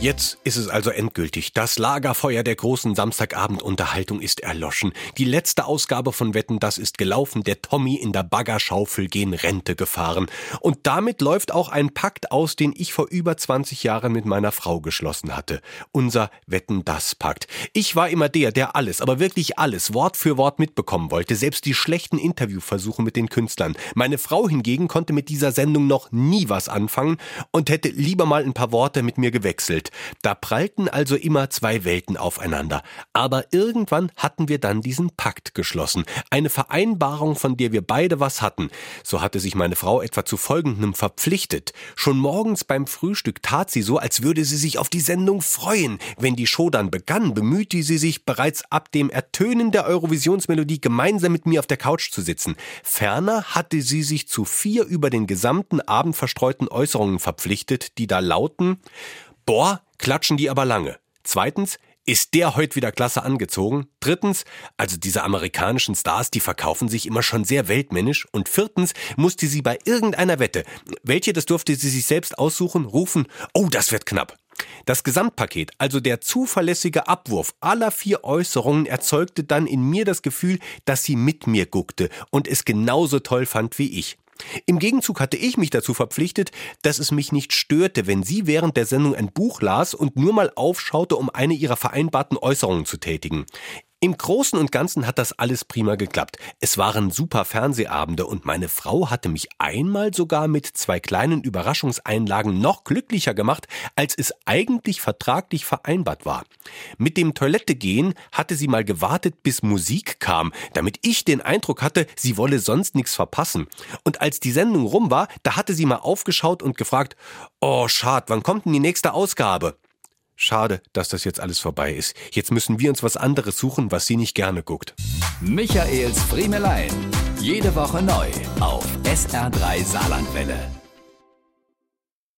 Jetzt ist es also endgültig. Das Lagerfeuer der großen Samstagabendunterhaltung ist erloschen. Die letzte Ausgabe von Wetten, das ist gelaufen. Der Tommy in der Baggerschaufel gehen Rente gefahren. Und damit läuft auch ein Pakt aus, den ich vor über 20 Jahren mit meiner Frau geschlossen hatte. Unser Wetten, das Pakt. Ich war immer der, der alles, aber wirklich alles, Wort für Wort mitbekommen wollte. Selbst die schlechten Interviewversuche mit den Künstlern. Meine Frau hingegen konnte mit dieser Sendung noch nie was anfangen und hätte lieber mal ein paar Worte mit mir gewechselt. Da prallten also immer zwei Welten aufeinander. Aber irgendwann hatten wir dann diesen Pakt geschlossen. Eine Vereinbarung, von der wir beide was hatten. So hatte sich meine Frau etwa zu folgendem verpflichtet. Schon morgens beim Frühstück tat sie so, als würde sie sich auf die Sendung freuen. Wenn die Show dann begann, bemühte sie sich bereits ab dem Ertönen der Eurovisionsmelodie gemeinsam mit mir auf der Couch zu sitzen. Ferner hatte sie sich zu vier über den gesamten Abend verstreuten Äußerungen verpflichtet, die da lauten Boah, klatschen die aber lange. Zweitens, ist der heute wieder klasse angezogen? Drittens, also diese amerikanischen Stars, die verkaufen sich immer schon sehr weltmännisch. Und viertens, musste sie bei irgendeiner Wette, welche, das durfte sie sich selbst aussuchen, rufen, oh, das wird knapp. Das Gesamtpaket, also der zuverlässige Abwurf aller vier Äußerungen, erzeugte dann in mir das Gefühl, dass sie mit mir guckte und es genauso toll fand wie ich. Im Gegenzug hatte ich mich dazu verpflichtet, dass es mich nicht störte, wenn sie während der Sendung ein Buch las und nur mal aufschaute, um eine ihrer vereinbarten Äußerungen zu tätigen. Im Großen und Ganzen hat das alles prima geklappt. Es waren super Fernsehabende und meine Frau hatte mich einmal sogar mit zwei kleinen Überraschungseinlagen noch glücklicher gemacht, als es eigentlich vertraglich vereinbart war. Mit dem Toilettegehen hatte sie mal gewartet, bis Musik kam, damit ich den Eindruck hatte, sie wolle sonst nichts verpassen. Und als die Sendung rum war, da hatte sie mal aufgeschaut und gefragt, oh schad, wann kommt denn die nächste Ausgabe? Schade, dass das jetzt alles vorbei ist. Jetzt müssen wir uns was anderes suchen, was sie nicht gerne guckt. Michaels Friemelein. Jede Woche neu auf SR3 Saarlandwelle.